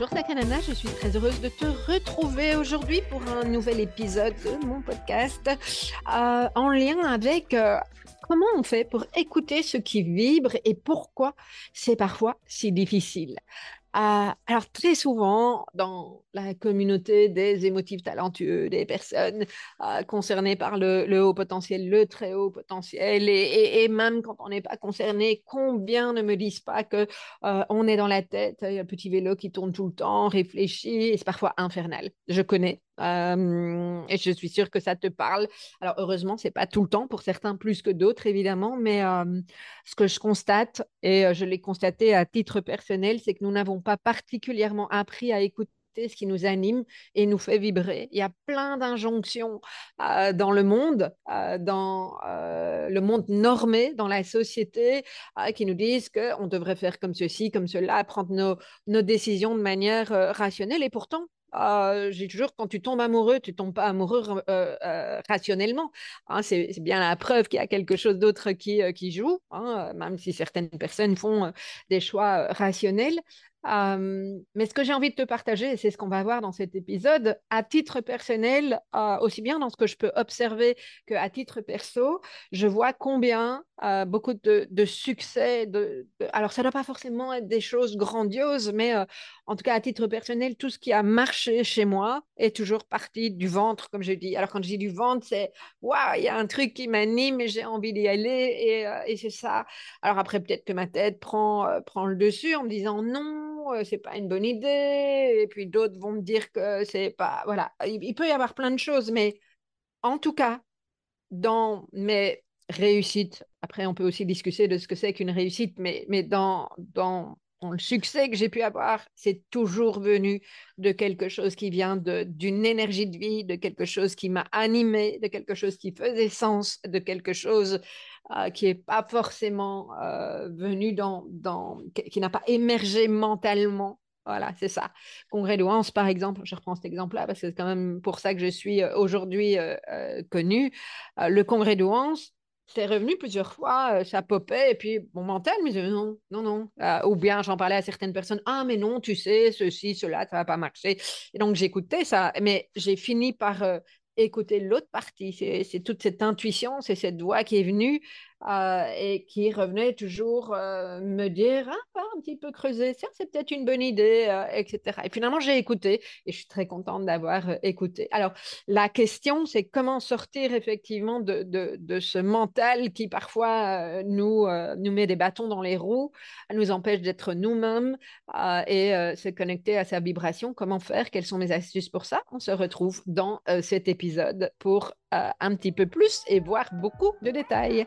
Bonjour Takanana, je suis très heureuse de te retrouver aujourd'hui pour un nouvel épisode de mon podcast euh, en lien avec euh, comment on fait pour écouter ce qui vibre et pourquoi c'est parfois si difficile. Euh, alors très souvent dans la communauté des émotifs talentueux, des personnes euh, concernées par le, haut potentiel, le très haut potentiel, et, même quand on n'est pas concerné, combien ne me disent pas que euh, on est dans la tête, il y a un petit vélo qui tourne tout le temps, réfléchit, et c'est parfois infernal. Je connais et je suis sûre que ça te parle. Alors, heureusement, c'est pas tout le temps, pour certains plus que d'autres, évidemment, mais ce que je constate, et je l'ai constaté à titre personnel, c'est que nous n'avons pas particulièrement appris à écouter ce qui nous anime et nous fait vibrer. Il y a plein d'injonctions dans le monde, dans le monde normé, dans la société, qui nous disent qu'on devrait faire comme ceci, comme cela, prendre nos, décisions de manière rationnelle. Et pourtant, ah, j'ai toujours, quand tu tombes amoureux, tu tombes pas amoureux euh, euh, rationnellement. Hein, c'est bien la preuve qu'il y a quelque chose d'autre qui, euh, qui joue, hein, même si certaines personnes font des choix rationnels mais ce que j'ai envie de te partager, et c'est ce qu'on va voir dans cet épisode, à titre personnel, aussi bien dans ce que je peux observer qu'à titre perso, je vois combien beaucoup de, succès, alors ça ne doit pas forcément être des choses grandioses, mais en tout cas à titre personnel, tout ce qui a marché chez moi est toujours parti du ventre, comme je dis. Alors quand je dis du ventre, c'est waouh, il y a un truc qui m'anime et j'ai envie d'y aller, et, et c'est ça. Alors après, peut-être que ma tête prend, prend le dessus en me disant non euh, c'est pas une bonne idée. Et puis d'autres vont me dire que c'est pas. Voilà, il, peut y avoir plein de choses, mais en tout cas, dans mes réussites, après on peut aussi discuter de ce que c'est qu'une réussite, mais, mais dans, dans, le succès que j'ai pu avoir, c'est toujours venu de quelque chose qui vient d'une énergie de vie, de quelque chose qui m'a animé, de quelque chose qui faisait sens, de quelque chose euh, qui n'est pas forcément euh, venu dans, qui n'a pas émergé mentalement. Voilà, c'est ça. Congrès Hans, par exemple, je reprends cet exemple-là parce que c'est quand même pour ça que je suis euh, aujourd'hui connue. le congrès Hans, c'est revenu plusieurs fois, ça popait, et puis mon mental me disait non, non, non. ou bien j'en parlais à certaines personnes, ah, mais non, tu sais, ceci, cela, ça va pas marcher. Et donc j'écoutais ça, mais j'ai fini par écouter l'autre partie. C'est toute cette intuition, c'est cette voix qui est venue euh, et qui revenait toujours euh, me dire ah, un petit peu creuser, c'est peut-être une bonne idée, euh, etc. Et finalement, j'ai écouté et je suis très contente d'avoir écouté. Alors, la question, c'est comment sortir effectivement de, ce mental qui parfois nous, nous met des bâtons dans les roues, nous empêche d'être nous-mêmes et se connecter à sa vibration. Comment faire? Quelles sont mes astuces pour ça? On se retrouve dans cet épisode pour un petit peu plus et voir beaucoup de détails.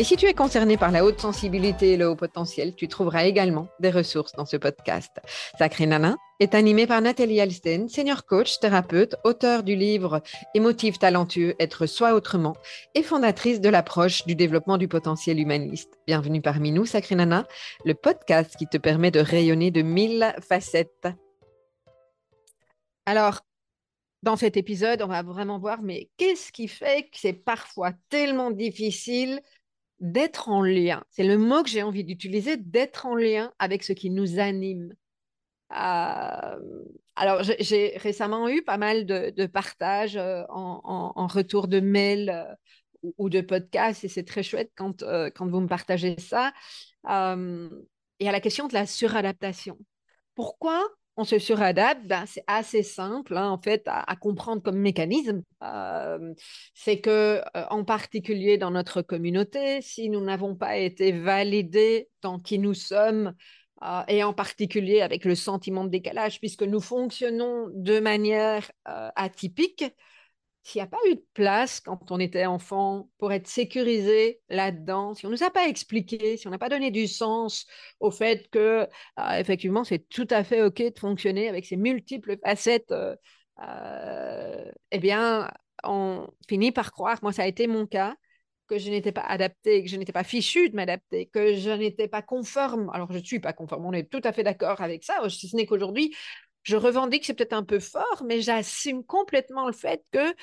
Et si tu es concerné par la haute sensibilité et le haut potentiel, tu trouveras également des ressources dans ce podcast. Sacré Nana est animé par Nathalie Alsten, senior coach, thérapeute, auteur du livre Émotif talentueux, être soi autrement et fondatrice de l'approche du développement du potentiel humaniste. Bienvenue parmi nous, Sacré Nana, le podcast qui te permet de rayonner de mille facettes. Alors, dans cet épisode, on va vraiment voir, mais qu'est-ce qui fait que c'est parfois tellement difficile d'être en lien. C'est le mot que j'ai envie d'utiliser, d'être en lien avec ce qui nous anime. Euh, alors, j'ai récemment eu pas mal de, partages euh, en, retour de mails euh, ou, de podcasts, et c'est très chouette quand, quand vous me partagez ça. et à la question de la suradaptation. Pourquoi on se suradapte, ben, c'est assez simple hein, en fait à, comprendre comme mécanisme. Euh, c'est que euh, en particulier dans notre communauté, si nous n'avons pas été validés dans qui nous sommes euh, et en particulier avec le sentiment de décalage, puisque nous fonctionnons de manière atypique, s'il n'y a pas eu de place quand on était enfant pour être sécurisé là-dedans, si on ne nous a pas expliqué, si on n'a pas donné du sens au fait que, euh, effectivement, c'est tout à fait OK de fonctionner avec ces multiples facettes, eh bien, on finit par croire, moi ça a été mon cas, que je n'étais pas adaptée, que je n'étais pas fichue de m'adapter, que je n'étais pas conforme. Alors, je ne suis pas conforme, on est tout à fait d'accord avec ça, si ce n'est qu'aujourd'hui, je revendique, c'est peut-être un peu fort, mais j'assume complètement le fait que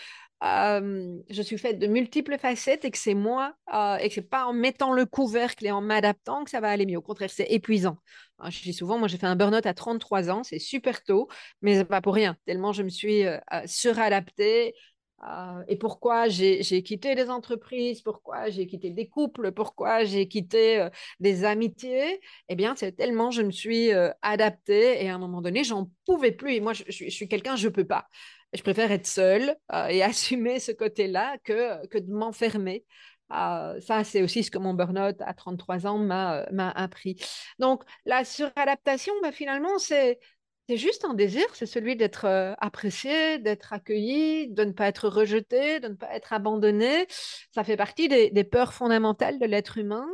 je suis faite de multiples facettes et que c'est moi, et que c'est pas en mettant le couvercle et en m'adaptant que ça va aller mieux. Au contraire, c'est épuisant. Hein, je dis souvent, moi j'ai fait un burn-out à 33 ans, c'est super tôt, mais pas pour rien, tellement je me suis euh, suradaptée, euh, et pourquoi j'ai quitté des entreprises, pourquoi j'ai quitté des couples, pourquoi j'ai quitté des amitiés, eh bien, c'est tellement je me suis euh, adaptée et à un moment donné, j'en pouvais plus. Et moi, je, suis quelqu'un, je peux pas. Je préfère être seule et assumer ce côté-là que, que de m'enfermer. ça, c'est aussi ce que mon burn-out à 33 ans m'a appris. Donc, la suradaptation, bah, finalement, c'est c'est juste un désir, c'est celui d'être euh, apprécié, d'être accueilli, de ne pas être rejeté, de ne pas être abandonné. Ça fait partie des, peurs fondamentales de l'être humain.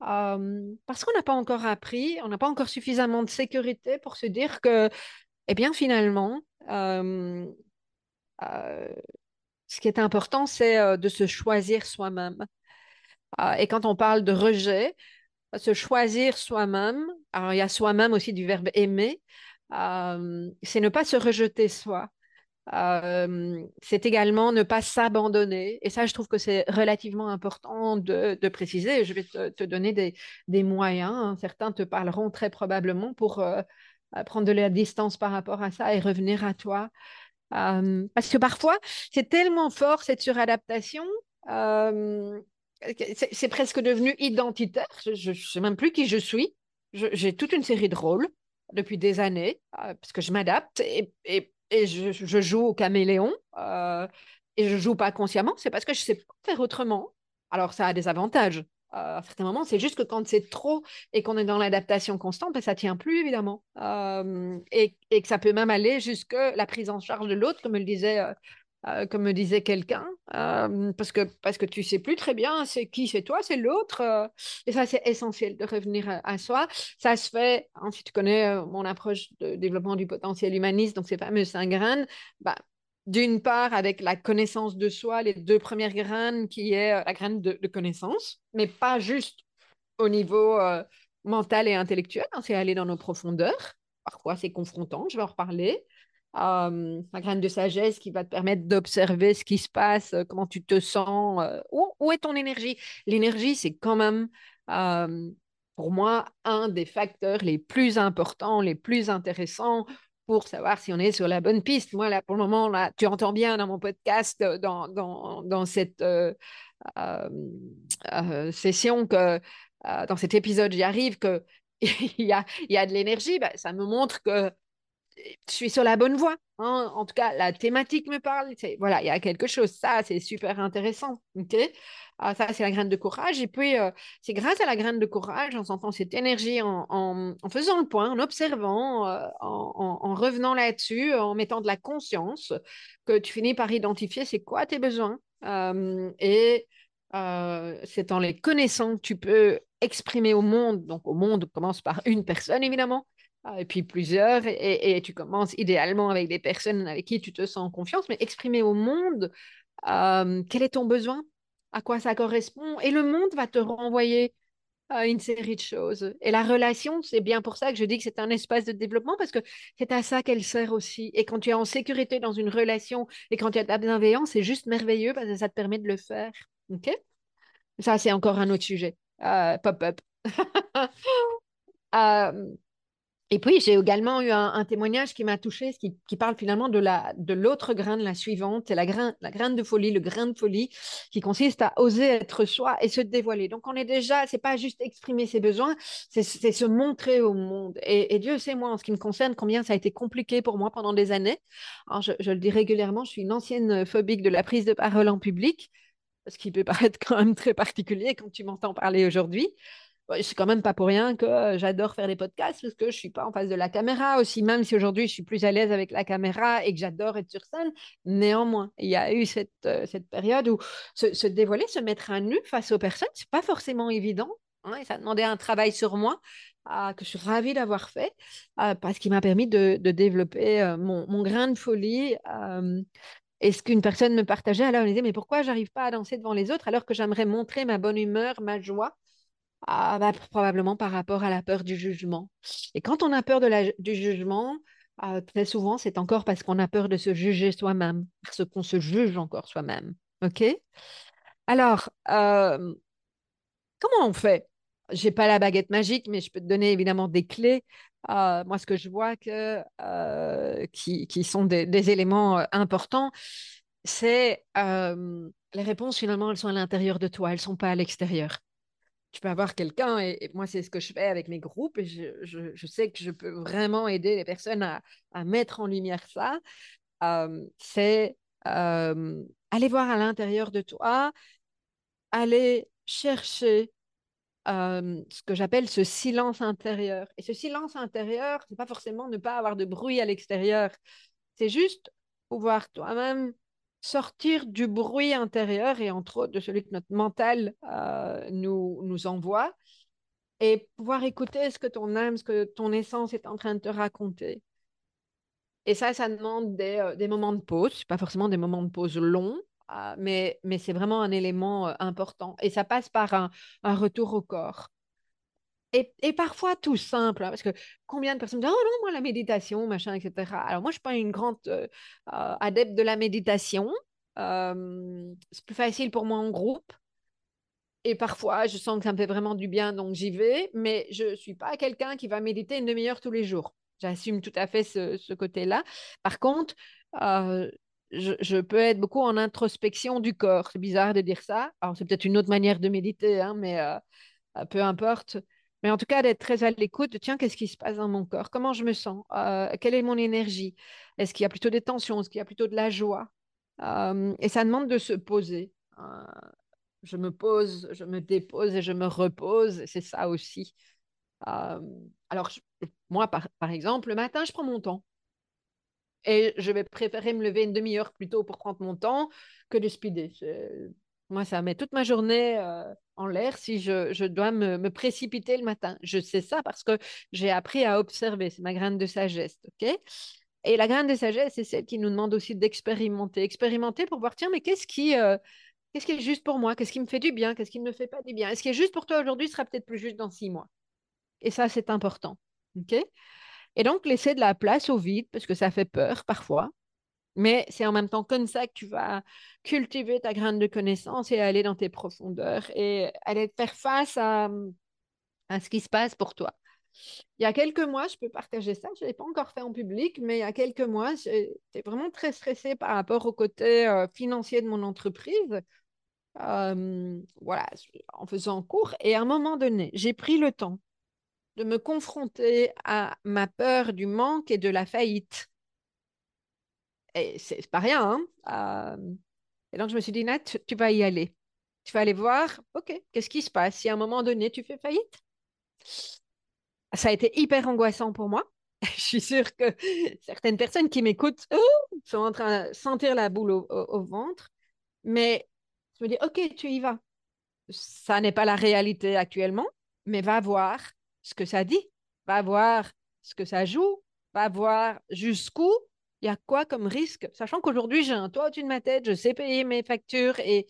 parce qu'on n'a pas encore appris, on n'a pas encore suffisamment de sécurité pour se dire que, eh bien, finalement, ce qui est important, c'est de se choisir soi-même. et quand on parle de rejet, se choisir soi-même, alors il y a soi-même aussi du verbe aimer, euh, c'est ne pas se rejeter soi. Euh, c'est également ne pas s'abandonner. Et ça, je trouve que c'est relativement important de, préciser. Je vais te, donner des, moyens. Hein. Certains te parleront très probablement pour euh, prendre de la distance par rapport à ça et revenir à toi. parce que parfois, c'est tellement fort cette suradaptation. c'est presque devenu identitaire. Je ne sais même plus qui je suis. J'ai toute une série de rôles depuis des années, euh, parce que je m'adapte et, et, et je, je, joue au caméléon. Euh, et je joue pas consciemment, c'est parce que je sais pas faire autrement. Alors ça a des avantages. Euh, à certains moments, c'est juste que quand c'est trop et qu'on est dans l'adaptation constante, ben, ça tient plus évidemment. et, et, que ça peut même aller jusque la prise en charge de l'autre, comme le disait euh, comme me disait quelqu'un, euh, parce, que, parce que tu sais plus très bien c'est qui, c'est toi, c'est l'autre. Euh, et ça, c'est essentiel de revenir à, soi. Ça se fait, hein, si tu connais mon approche de développement du potentiel humaniste, donc ces fameux cinq graines, bah, d'une part avec la connaissance de soi, les deux premières graines qui est la graine de, connaissance, mais pas juste au niveau mental et intellectuel, hein, c'est aller dans nos profondeurs. Parfois, c'est confrontant, je vais en reparler. Euh, la graine de sagesse qui va te permettre d'observer ce qui se passe, comment tu te sens, euh, où, est ton énergie? L'énergie, c'est quand même, pour moi, un des facteurs les plus importants, les plus intéressants pour savoir si on est sur la bonne piste. Moi, là, pour le moment, là, tu entends bien dans mon podcast, dans, dans, dans cette session, que, dans cet épisode, j'y arrive, qu'il y a, y a de l'énergie. Ben, ça me montre que je suis sur la bonne voie. Hein. En tout cas, la thématique me parle. Voilà, il y a quelque chose. Ça, c'est super intéressant. ah, ça, c'est la graine de courage. Et puis, euh, c'est grâce à la graine de courage, en sentant cette énergie, en, faisant le point, en observant, euh, en, en, revenant là-dessus, en mettant de la conscience, que tu finis par identifier c'est quoi tes besoins. Euh, et c'est en les connaissant que tu peux exprimer au monde. Donc, au monde commence par une personne, évidemment et puis plusieurs, et, tu commences idéalement avec des personnes avec qui tu te sens en confiance, mais exprimer au monde euh, quel est ton besoin, à quoi ça correspond, et le monde va te renvoyer à une série de choses. Et la relation, c'est bien pour ça que je dis que c'est un espace de développement, parce que c'est à ça qu'elle sert aussi. Et quand tu es en sécurité dans une relation, et quand tu as de la bienveillance, c'est juste merveilleux, parce que ça te permet de le faire. OK? Ça, c'est encore un autre sujet. Euh, pop-up. et puis, j'ai également eu un, témoignage qui m'a touché, qui, parle finalement de la de l'autre graine, la suivante, c'est la graine, la graine de folie, le grain de folie, qui consiste à oser être soi et se dévoiler. Donc, on est déjà, c'est pas juste exprimer ses besoins, c'est se montrer au monde. Et, Dieu sait, moi, en ce qui me concerne, combien ça a été compliqué pour moi pendant des années. Alors, je le dis régulièrement, je suis une ancienne phobique de la prise de parole en public, ce qui peut paraître quand même très particulier quand tu m'entends parler aujourd'hui c'est quand même pas pour rien que j'adore faire des podcasts parce que je suis pas en face de la caméra aussi, même si aujourd'hui je suis plus à l'aise avec la caméra et que j'adore être sur scène. Néanmoins, il y a eu cette, cette période où se, dévoiler, se mettre à nu face aux personnes, c'est pas forcément évident. Hein, et ça demandait un travail sur moi euh, que je suis ravie d'avoir fait euh, parce qu'il m'a permis de, développer euh, mon, grain de folie. et ce qu'une personne me partageait, alors me disait, mais pourquoi j'arrive pas à danser devant les autres alors que j'aimerais montrer ma bonne humeur, ma joie? Ah, bah, Probablement par rapport à la peur du jugement. Et quand on a peur du jugement, très souvent, c'est encore parce qu'on a peur de se juger soi-même, parce qu'on se juge encore soi-même. OK? Alors, comment on fait? J'ai pas la baguette magique, mais je peux te donner évidemment des clés. Euh, moi, ce que je vois que, qui, sont des, des éléments importants, c'est les réponses, finalement, elles sont à l'intérieur de toi, elles ne sont pas à l'extérieur. Tu peux avoir quelqu'un, et, moi, c'est ce que je fais avec mes groupes, et je, je, sais que je peux vraiment aider les personnes à, à mettre en lumière ça. c'est aller voir à l'intérieur de toi, aller chercher ce que j'appelle ce silence intérieur. Et ce silence intérieur, c'est pas forcément ne pas avoir de bruit à l'extérieur. C'est juste pouvoir toi-même sortir du bruit intérieur et entre autres de celui que notre mental euh, nous, nous envoie et pouvoir écouter ce que ton âme, ce que ton essence est en train de te raconter. Et ça, ça demande des, euh, des moments de pause, pas forcément des moments de pause longs, ah, mais, mais c'est vraiment un élément important. Et ça passe par un, un retour au corps. Et, parfois tout simple, hein, parce que combien de personnes disent Oh non, moi la méditation, machin, etc. Alors moi, je ne suis pas une grande adepte de la méditation. c'est plus facile pour moi en groupe. Et parfois, je sens que ça me fait vraiment du bien, donc j'y vais. Mais je ne suis pas quelqu'un qui va méditer une demi-heure tous les jours. J'assume tout à fait ce, côté-là. Par contre, je, peux être beaucoup en introspection du corps. C'est bizarre de dire ça. Alors, c'est peut-être une autre manière de méditer, hein, mais euh, euh, peu importe. Mais en tout cas, d'être très à l'écoute, tiens, qu'est-ce qui se passe dans mon corps? Comment je me sens? Euh, Quelle est mon énergie? Est-ce qu'il y a plutôt des tensions? Est-ce qu'il y a plutôt de la joie? Et ça demande de se poser. je me pose, je me dépose et je me repose. C'est ça aussi. alors, moi, par, par exemple, le matin, je prends mon temps. Et je vais préférer me lever une demi-heure plus tôt pour prendre mon temps que de speeder. Moi, ça met toute ma journée euh, l'air si je, dois me, précipiter le matin. Je sais ça parce que j'ai appris à observer. C'est ma graine de sagesse. ok? Et la graine de sagesse, c'est celle qui nous demande aussi d'expérimenter. Expérimenter pour voir, tiens, mais qu'est-ce qui, euh, est juste pour moi? Qu'est-ce qui me fait du bien? Qu'est-ce qui ne me fait pas du bien? Est-ce qui est juste pour toi aujourd'hui sera peut-être plus juste dans six mois? Et ça, c'est important. ok? Et donc, laisser de la place au vide, parce que ça fait peur parfois. Mais c'est en même temps comme ça que tu vas cultiver ta graine de connaissance et aller dans tes profondeurs et aller faire face à, à ce qui se passe pour toi. Il y a quelques mois, je peux partager ça, je ne l'ai pas encore fait en public, mais il y a quelques mois, j'étais vraiment très stressée par rapport au côté financier de mon entreprise. Voilà, en faisant cours. Et à un moment donné, j'ai pris le temps de me confronter à ma peur du manque et de la faillite. Et c'est pas rien. Hein euh, et donc, je me suis dit, Nat, tu vas y aller. Tu vas aller voir, OK, qu'est-ce qui se passe? Si à un moment donné, tu fais faillite? Ça a été hyper angoissant pour moi. je suis sûre que certaines personnes qui m'écoutent sont en train de sentir la boule au ventre. Mais je me dis, OK, tu y vas. Ça n'est pas la réalité actuellement, mais va voir ce que ça dit, va voir ce que ça joue, va voir jusqu'où il y a quoi comme risque, sachant qu'aujourd'hui j'ai un toit au-dessus de ma tête, je sais payer mes factures. Et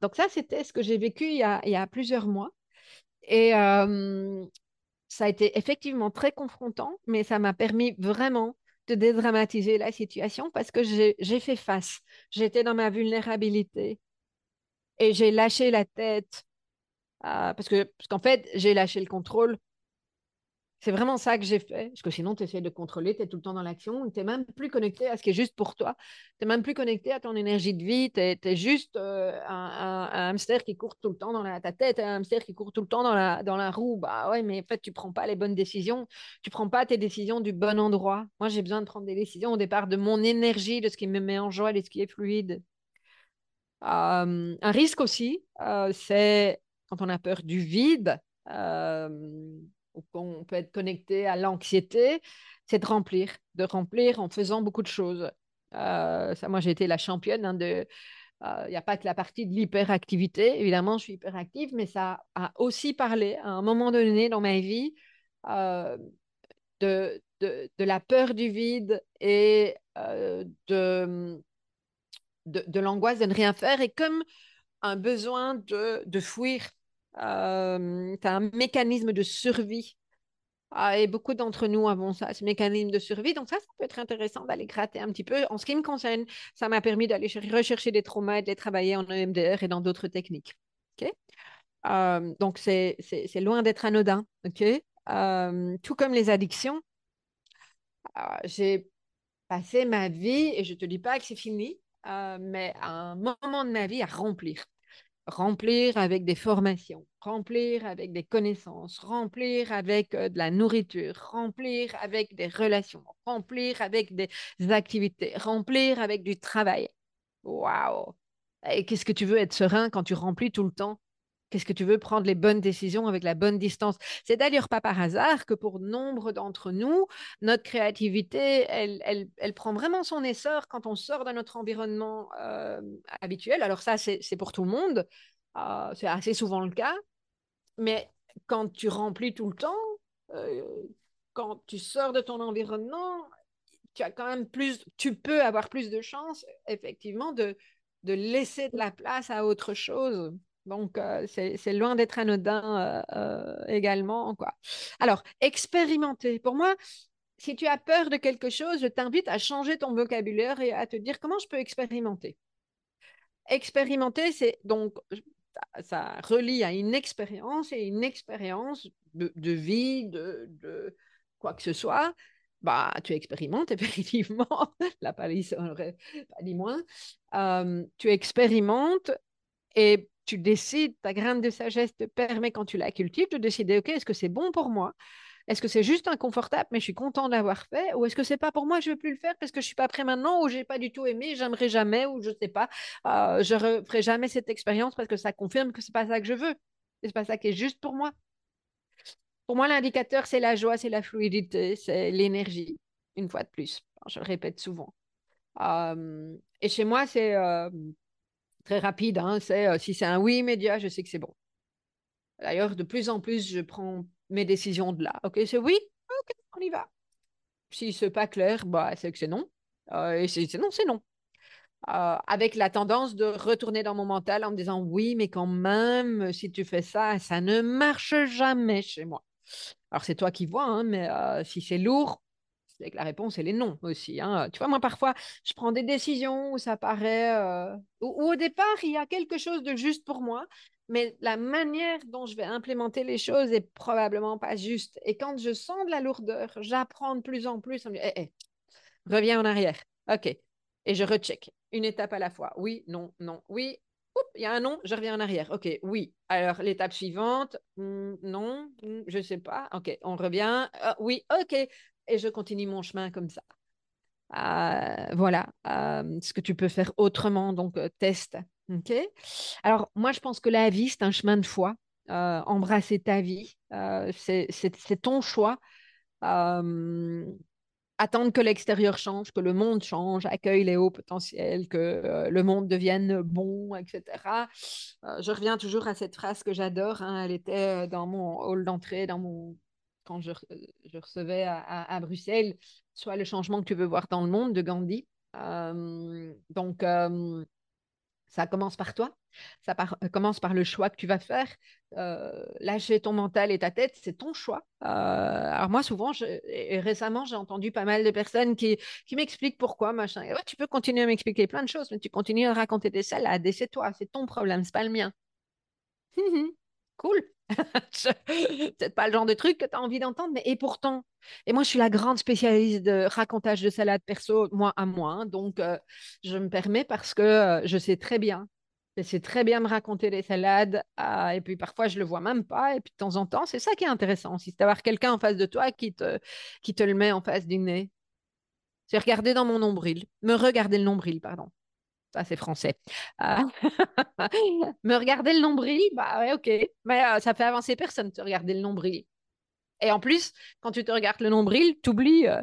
donc ça, c'était ce que j'ai vécu il y, a, plusieurs mois. Et ça a été effectivement très confrontant, mais ça m'a permis vraiment de dédramatiser la situation parce que j'ai fait face. J'étais dans ma vulnérabilité et j'ai lâché la tête parce que parce qu'en fait, j'ai lâché le contrôle c'est vraiment ça que j'ai fait. Parce que sinon, tu essaies de contrôler, tu es tout le temps dans l'action. Tu n'es même plus connecté à ce qui est juste pour toi. Tu n'es même plus connecté à ton énergie de vie. Tu es, juste euh, un, hamster qui court tout le temps dans ta tête, un hamster qui court tout le temps dans la, roue. Bah ouais, mais en fait, tu prends pas les bonnes décisions. Tu prends pas tes décisions du bon endroit. Moi, j'ai besoin de prendre des décisions au départ de mon énergie, de ce qui me met en joie, de ce qui est fluide. Un risque aussi, euh, c'est quand on a peur du vide ou qu'on peut être connecté à l'anxiété, c'est de remplir, de remplir en faisant beaucoup de choses. ça, moi, j'ai été la championne hein, de il n'y a pas que la partie de l'hyperactivité. Évidemment, je suis hyperactive, mais ça a aussi parlé à un moment donné dans ma vie de, de, la peur du vide et de, de, l'angoisse de ne rien faire et comme un besoin de, de fuir. Tu as un mécanisme de survie. Ah, et beaucoup d'entre nous avons ça, ce mécanisme de survie. Donc ça, ça peut être intéressant d'aller gratter un petit peu. En ce qui me concerne, ça m'a permis d'aller rechercher des traumas et de les travailler en EMDR et dans d'autres techniques. donc c'est loin d'être anodin. ok? Tout comme les addictions, ah, j'ai passé ma vie, et je ne te dis pas que c'est fini, euh, mais un moment de ma vie à remplir. Remplir avec des formations, remplir avec des connaissances, remplir avec euh, de la nourriture, remplir avec des relations, remplir avec des activités, remplir avec du travail. Waouh! Et qu'est-ce que tu veux être serein quand tu remplis tout le temps? Qu'est-ce que tu veux prendre les bonnes décisions avec la bonne distance C'est d'ailleurs pas par hasard que pour nombre d'entre nous, notre créativité, elle, elle, prend vraiment son essor quand on sort de notre environnement euh, habituel. Alors ça, c'est pour tout le monde. Euh, c'est assez souvent le cas. Mais quand tu remplis tout le temps, euh, quand tu sors de ton environnement, tu as quand même plus, tu peux avoir plus de chances, effectivement, de, de laisser de la place à autre chose. Donc, euh, c'est loin d'être anodin euh, euh, également. Quoi. Alors, expérimenter. Pour moi, si tu as peur de quelque chose, je t'invite à changer ton vocabulaire et à te dire comment je peux expérimenter. Expérimenter, c'est donc, ça relie à une expérience et une expérience de, vie, de, de, quoi que ce soit. Bah, tu expérimentes effectivement, la palisse aurait pas dit moins. tu expérimentes et tu décides, ta graine de sagesse te permet, quand tu la cultives, de décider, OK, est-ce que c'est bon pour moi? Est-ce que c'est juste inconfortable, mais je suis content de l'avoir fait? Ou est-ce que c'est pas pour moi, je ne veux plus le faire parce que je suis pas prêt maintenant, ou j'ai pas du tout aimé, j'aimerais jamais, ou je sais pas, euh, je ne referai jamais cette expérience parce que ça confirme que c'est pas ça que je veux. C'est pas ça qui est juste pour moi. Pour moi, l'indicateur, c'est la joie, c'est la fluidité, c'est l'énergie, une fois de plus. je le répète souvent. Et chez moi, c'est très rapide. Hein, c'est euh, si c'est un oui immédiat, je sais que c'est bon. D'ailleurs, de plus en plus, je prends mes décisions de là. Ok, c'est oui, ok, on y va. Si c'est pas clair, bah, c'est que c'est non. Euh, et c'est non, c'est non. Euh, avec la tendance de retourner dans mon mental en me disant oui, mais quand même, si tu fais ça, ça ne marche jamais chez moi. Alors c'est toi qui vois, hein, mais si c'est lourd, c'est que la réponse, elle est non aussi. Hein. Tu vois, moi, parfois, je prends des décisions où ça paraît... Euh, où, au départ, il y a quelque chose de juste pour moi, mais la manière dont je vais implémenter les choses est probablement pas juste. Et quand je sens de la lourdeur, j'apprends de plus en plus. Dit, eh, reviens en arrière. OK. Et je recheck. Une étape à la fois. Oui, non, non, oui. Il y a un non, je reviens en arrière. OK, oui. Alors, l'étape suivante, hmm, non, hmm, je ne sais pas. OK, on revient. Ah, oui, OK et je continue mon chemin comme ça. Euh, voilà euh, ce que tu peux faire autrement. Donc, euh, teste. ok Alors, moi, je pense que la vie, c'est un chemin de foi. embrasser ta vie, c'est ton choix. attendre que l'extérieur change, que le monde change, accueille les hauts potentiels, que le monde devienne bon, etc. je reviens toujours à cette phrase que j'adore. Hein, elle était dans mon hall d'entrée, dans mon quand je, je recevais à, Bruxelles, soit le changement que tu veux voir dans le monde de Gandhi. Euh, donc, euh, ça commence par toi. Ça euh, commence par le choix que tu vas faire. lâcher ton mental et ta tête, c'est ton choix. alors moi, souvent, et récemment, j'ai entendu pas mal de personnes qui, qui m'expliquent pourquoi, machin. tu peux continuer à m'expliquer plein de choses, mais tu continues à raconter des salades et c'est toi, c'est ton problème, c'est pas le mien. cool. Peut-être pas le genre de truc que tu as envie d'entendre, mais et pourtant. Et moi, je suis la grande spécialiste de racontage de salade perso, moi à moi. Hein. donc, euh, je me permets parce que euh, je sais très bien. Je sais très bien me raconter les salades. Euh, et puis parfois, je le vois même pas. Et puis de temps en temps, c'est ça qui est intéressant aussi, c'est d'avoir quelqu'un en face de toi qui te, qui te le met en face du nez. C'est regarder dans mon nombril, me regarder le nombril, pardon. Ça, c'est français. Euh, me regarder le nombril, bah ouais, ok. Mais euh, ça fait avancer personne, te regarder le nombril. Et en plus, quand tu te regardes le nombril, tu oublies euh,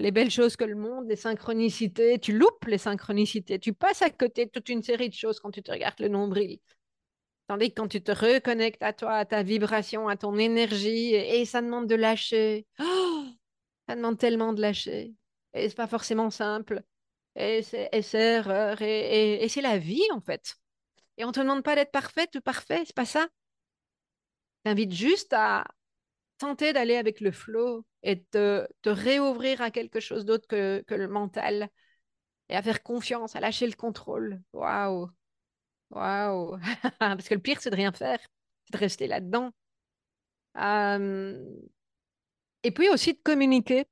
les belles choses que le monde, les synchronicités. Tu loupes les synchronicités. Tu passes à côté toute une série de choses quand tu te regardes le nombril. Tandis que quand tu te reconnectes à toi, à ta vibration, à ton énergie, et, ça demande de lâcher. Ça demande tellement de lâcher. Et c'est pas forcément simple. Et c'est erreur. Et, c'est la vie, en fait. Et on te demande pas d'être parfaite ou parfait, c'est pas ça. T'invite juste à tenter d'aller avec le flow et te, te réouvrir à quelque chose d'autre que, le mental et à faire confiance, à lâcher le contrôle. Waouh! Waouh! Parce que le pire, c'est de rien faire, c'est de rester là-dedans. Et puis aussi de communiquer.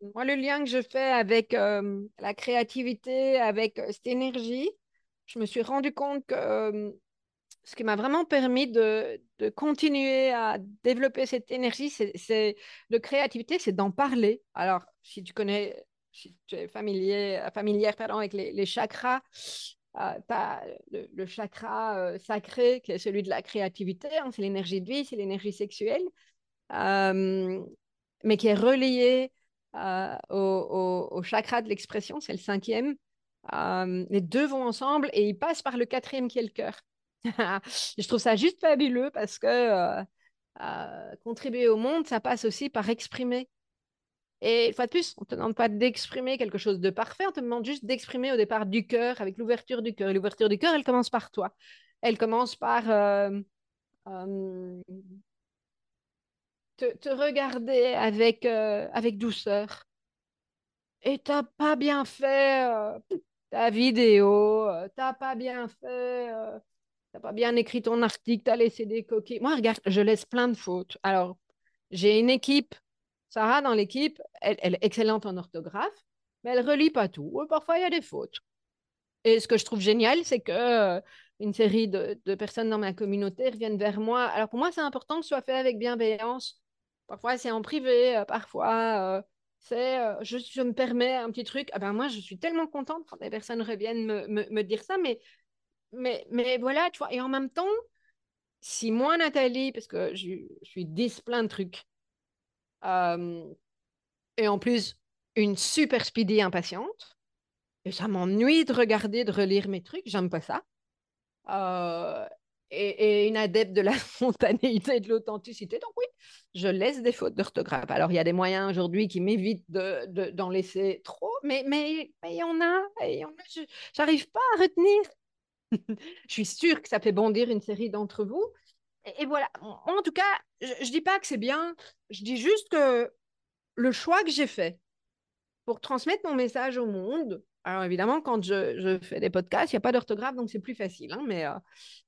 Moi, le lien que je fais avec la créativité, avec cette énergie, je me suis rendu compte que ce qui m'a vraiment permis de, de, continuer à développer cette énergie, c'est de créativité, c'est d'en parler. Alors, si tu connais, si tu es familier, familière pardon, avec les, chakras, euh, as le, chakra euh, sacré qui est celui de la créativité, hein, c'est l'énergie de vie, c'est l'énergie sexuelle, euh, mais qui est relié au, au, chakra de l'expression, c'est le cinquième. les deux vont ensemble et ils passent par le quatrième qui est le cœur. je trouve ça juste fabuleux parce que contribuer au monde, ça passe aussi par exprimer. Et une fois de plus, on ne te demande pas d'exprimer quelque chose de parfait, on te demande juste d'exprimer au départ du cœur, avec l'ouverture du cœur. Et l'ouverture du cœur, elle commence par toi. Elle commence par euh, euh, te, regarder avec, euh, avec douceur. Et tu n'as pas bien fait ta vidéo, tu n'as pas bien fait, tu n'as pas bien écrit ton article, tu as laissé des coquilles. Moi, regarde, je laisse plein de fautes. Alors, j'ai une équipe Sarah, dans l'équipe, elle, est excellente en orthographe, mais elle relit pas tout. Parfois, il y a des fautes. Et ce que je trouve génial, c'est que euh, une série de, personnes dans ma communauté reviennent vers moi. Alors pour moi, c'est important que ce soit fait avec bienveillance. Parfois, c'est en privé. Euh, parfois, euh, c'est je, me permets un petit truc. Ah ben moi, je suis tellement contente quand des personnes reviennent me, dire ça. Mais, mais, mais voilà, tu vois. Et en même temps, si moi, Nathalie, parce que je, suis 10 plein de trucs, euh, et en plus, une super speedy impatiente. Et ça m'ennuie de regarder, de relire mes trucs. J'aime pas ça. Euh, et, une adepte de la spontanéité et de l'authenticité. Donc oui, je laisse des fautes d'orthographe. Alors il y a des moyens aujourd'hui qui m'évitent d'en de, laisser trop, mais mais il y en a. Et j'arrive pas à retenir. je suis sûre que ça fait bondir une série d'entre vous. Et, voilà, en tout cas, je ne dis pas que c'est bien, je dis juste que le choix que j'ai fait pour transmettre mon message au monde, alors évidemment, quand je, fais des podcasts, il n'y a pas d'orthographe, donc c'est plus facile, hein, mais, euh,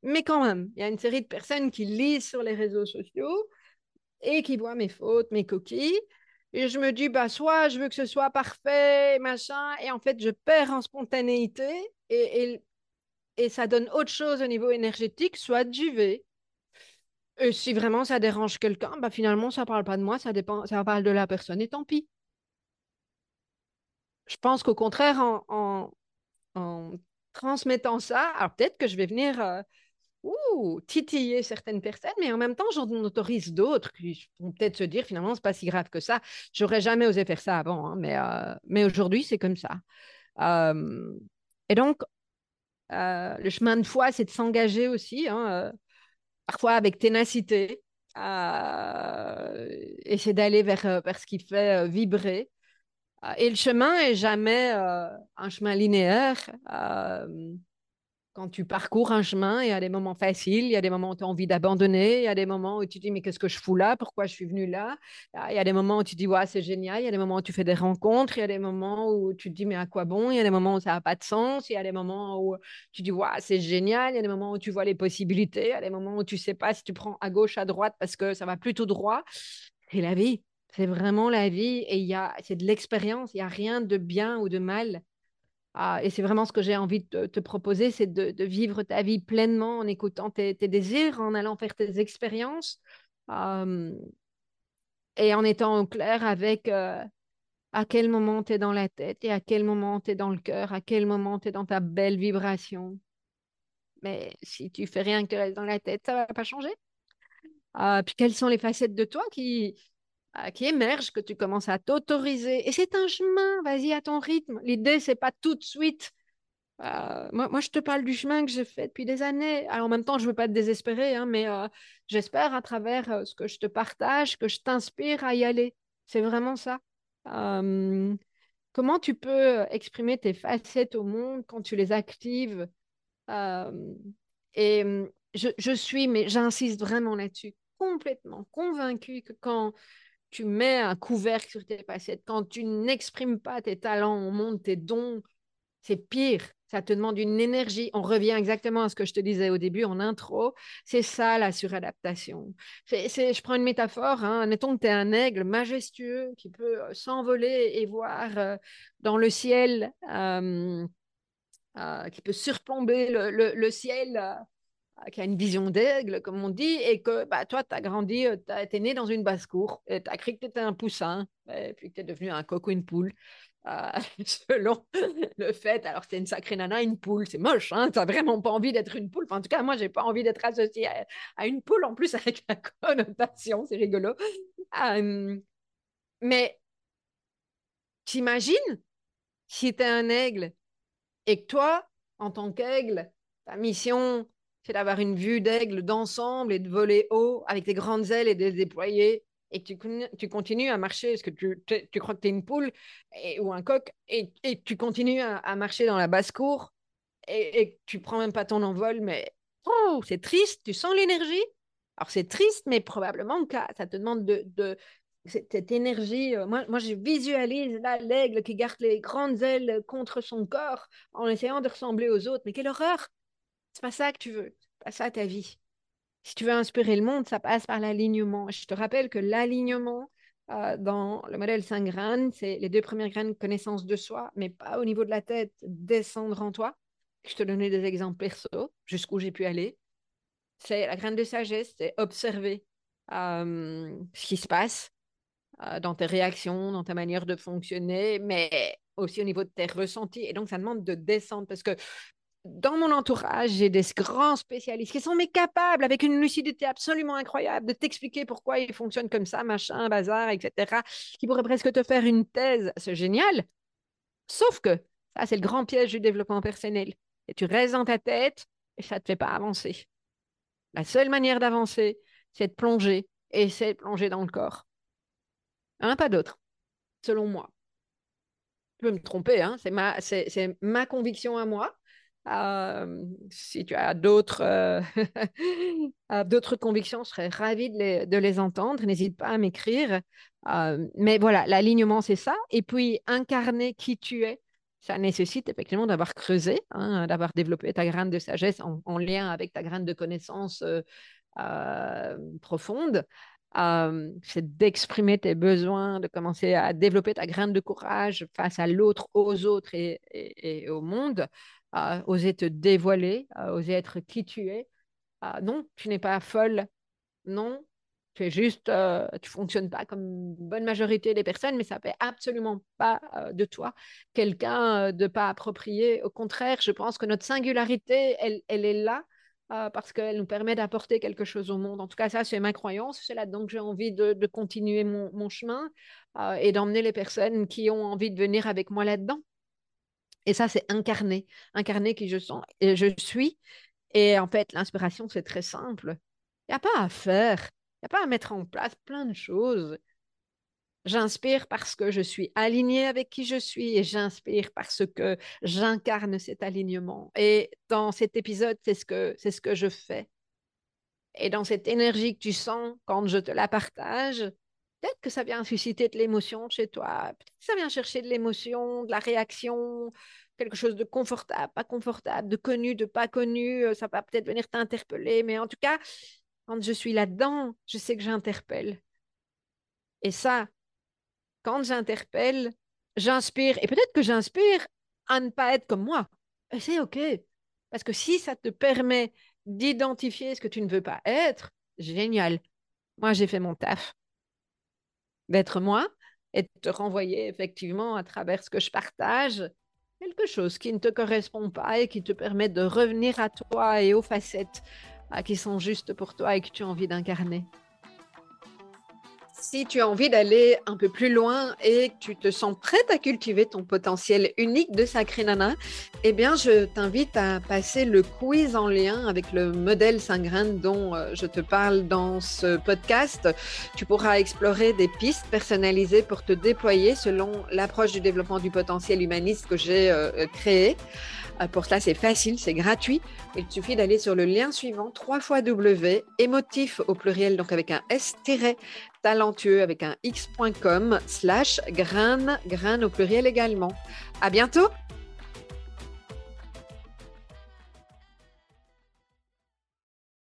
mais quand même, il y a une série de personnes qui lisent sur les réseaux sociaux et qui voient mes fautes, mes coquilles. Et je me dis, bah, soit je veux que ce soit parfait, machin, et en fait, je perds en spontanéité et, et, et ça donne autre chose au niveau énergétique, soit j'y vais et si vraiment ça dérange quelqu'un, bah finalement, ça parle pas de moi, ça, dépend, ça parle de la personne et tant pis. Je pense qu'au contraire, en, transmettant ça, alors peut-être que je vais venir euh, titiller certaines personnes, mais en même temps, j'en autorise d'autres qui vont peut-être se dire finalement, c'est pas si grave que ça. J'aurais jamais osé faire ça avant, hein, mais, euh, mais aujourd'hui, c'est comme ça. Euh, et donc, le chemin de foi, c'est de s'engager aussi. Hein, parfois avec ténacité, euh, essayer d'aller vers, vers ce qui fait vibrer. Et le chemin est jamais un chemin linéaire quand tu parcours un chemin, il y a des moments faciles, il y a des moments où tu as envie d'abandonner, il y a des moments où tu te dis mais qu'est-ce que je fous là, pourquoi je suis venu là Il y a des moments où tu dis ouais, c'est génial, il y a des moments où tu fais des rencontres, il y a des moments où tu te dis mais à quoi bon, il y a des moments où ça n'a pas de sens, il y a des moments où tu dis ouais, c'est génial, il y a des moments où tu vois les possibilités, il y a des moments où tu sais pas si tu prends à gauche, à droite parce que ça va plutôt droit. C'est la vie, c'est vraiment la vie et c'est de l'expérience, il n'y a rien de bien ou de mal. Ah, et c'est vraiment ce que j'ai envie de te, proposer, c'est de, vivre ta vie pleinement en écoutant tes, désirs, en allant faire tes expériences et en étant au clair avec, à quel moment tu es dans la tête et à quel moment tu es dans le cœur, à quel moment tu es dans ta belle vibration. Mais si tu fais rien que dans la tête, ça va pas changer. Ah, puis quelles sont les facettes de toi qui, qui émergent, que tu commences à t'autoriser. Et c'est un chemin, vas-y à ton rythme. L'idée, c'est pas tout de suite. Euh, moi, moi, je te parle du chemin que j'ai fait depuis des années. Alors, en même temps, je ne veux pas te désespérer, hein, mais euh, j'espère à travers euh, ce que je te partage, que je t'inspire à y aller. C'est vraiment ça. comment tu peux exprimer tes facettes au monde quand tu les actives? Et je, je suis, mais j'insiste vraiment là-dessus, complètement convaincue que quand tu mets un couvercle sur tes facettes, quand tu n'exprimes pas tes talents au monde, tes dons, c'est pire. Ça te demande une énergie. On revient exactement à ce que je te disais au début en intro. C'est ça la suradaptation. C'est, je prends une métaphore. Hein. Admettons que tu es un aigle majestueux qui peut euh, s'envoler et voir euh, dans le ciel, euh, qui peut surplomber le, ciel, qui a une vision d'aigle, comme on dit, et que bah, toi, tu as grandi, tu es né dans une basse-cour, tu as cru que tu étais un poussin, et puis que tu es devenu un coq ou une poule. Euh, selon le fait. Alors, c'est une sacrée nana, une poule, c'est moche, hein, t'as vraiment pas envie d'être une poule. en tout cas, moi, j'ai pas envie d'être associée à, une poule, en plus avec la connotation, c'est rigolo. Euh, mais t'imagines si t'es un aigle et que toi, en tant qu'aigle, ta mission, c'est d'avoir une vue d'aigle d'ensemble et de voler haut avec tes grandes ailes et de les déployer et que tu, continues à marcher, parce que tu, tu crois que tu es une poule ou un coq, et, et tu continues à, marcher dans la basse-cour et, et tu prends même pas ton envol, mais oh, c'est triste, tu sens l'énergie. Alors c'est triste, mais probablement que ça te demande de, de cette énergie. Euh, moi, moi, je visualise l'aigle qui garde les grandes ailes contre son corps en essayant de ressembler aux autres. Mais quelle horreur! C'est pas ça que tu veux, c'est pas ça ta vie. Si tu veux inspirer le monde, ça passe par l'alignement. Je te rappelle que l'alignement euh, dans le modèle 5 graines, c'est les deux premières graines connaissance de soi, mais pas au niveau de la tête, descendre en toi. Je te donnais des exemples perso, jusqu'où j'ai pu aller. C'est la graine de sagesse, c'est observer euh, ce qui se passe euh, dans tes réactions, dans ta manière de fonctionner, mais aussi au niveau de tes ressentis. Et donc, ça demande de descendre parce que dans mon entourage, j'ai des grands spécialistes qui sont mais capables, avec une lucidité absolument incroyable, de t'expliquer pourquoi ils fonctionnent comme ça, machin, bazar, etc., qui pourraient presque te faire une thèse. C'est génial. Sauf que ça, c'est le grand piège du développement personnel. Et tu restes dans ta tête et ça ne te fait pas avancer. La seule manière d'avancer, c'est de plonger et c'est de plonger dans le corps. Un, pas d'autre, selon moi. Je peux me tromper, hein? c'est ma, ma conviction à moi si tu as d'autres euh, d'autres convictions, je serais ravie de les, de les entendre. N'hésite pas à m'écrire. mais voilà, l'alignement, c'est ça. Et puis, incarner qui tu es, ça nécessite effectivement d'avoir creusé, hein, d'avoir développé ta graine de sagesse en, lien avec ta graine de connaissance euh, euh, profonde. c'est d'exprimer tes besoins, de commencer à développer ta graine de courage face à l'autre, aux autres et au monde oser te dévoiler, oser être qui tu es. Ah, non, tu n'es pas folle. Non, tu es juste, euh, tu fonctionnes pas comme une bonne majorité des personnes, mais ça fait absolument pas euh, de toi quelqu'un euh, de pas approprié. Au contraire, je pense que notre singularité, elle, elle est là parce qu'elle nous permet d'apporter quelque chose au monde. En tout cas, ça, c'est ma croyance. C'est là donc j'ai envie de, continuer mon chemin et d'emmener les personnes qui ont envie de venir avec moi là-dedans. Et ça, c'est incarner, incarner qui je sens et je suis. Et en fait, l'inspiration, c'est très simple. Il n'y a pas à faire, il n'y a pas à mettre en place plein de choses. J'inspire parce que je suis alignée avec qui je suis et j'inspire parce que j'incarne cet alignement. Et dans cet épisode, c'est ce que, c'est ce que je fais. Et dans cette énergie que tu sens quand je te la partage, peut-être que ça vient susciter de l'émotion chez toi, peut-être que ça vient chercher de l'émotion, de la réaction, quelque chose de confortable, pas confortable, de connu, de pas connu, euh, ça va peut-être venir t'interpeller, mais en tout cas, quand je suis là-dedans, je sais que j'interpelle. Et ça, quand j'interpelle, j'inspire, et peut-être que j'inspire à ne pas être comme moi. Et c'est OK. Parce que si ça te permet d'identifier ce que tu ne veux pas être, génial. Moi, j'ai fait mon taf d'être moi. et de te renvoyer effectivement à travers ce que je partage quelque chose qui ne te correspond pas et qui te permet de revenir à toi et aux facettes qui sont justes pour toi et que tu as envie d'incarner. Si tu as envie d'aller un peu plus loin et que tu te sens prête à cultiver ton potentiel unique de Sacré Nana, eh bien, je t'invite à passer le quiz en lien avec le modèle Saint-Grain dont euh, je te parle dans ce podcast. Tu pourras explorer des pistes personnalisées pour te déployer selon l'approche du développement du potentiel humaniste que j'ai euh, créé. Pour cela, c'est facile, c'est gratuit. Il suffit d'aller sur le lien suivant, 3 fois W, émotif au pluriel, donc avec un S talentueux avec un x.com slash grain, grain au pluriel également. À bientôt!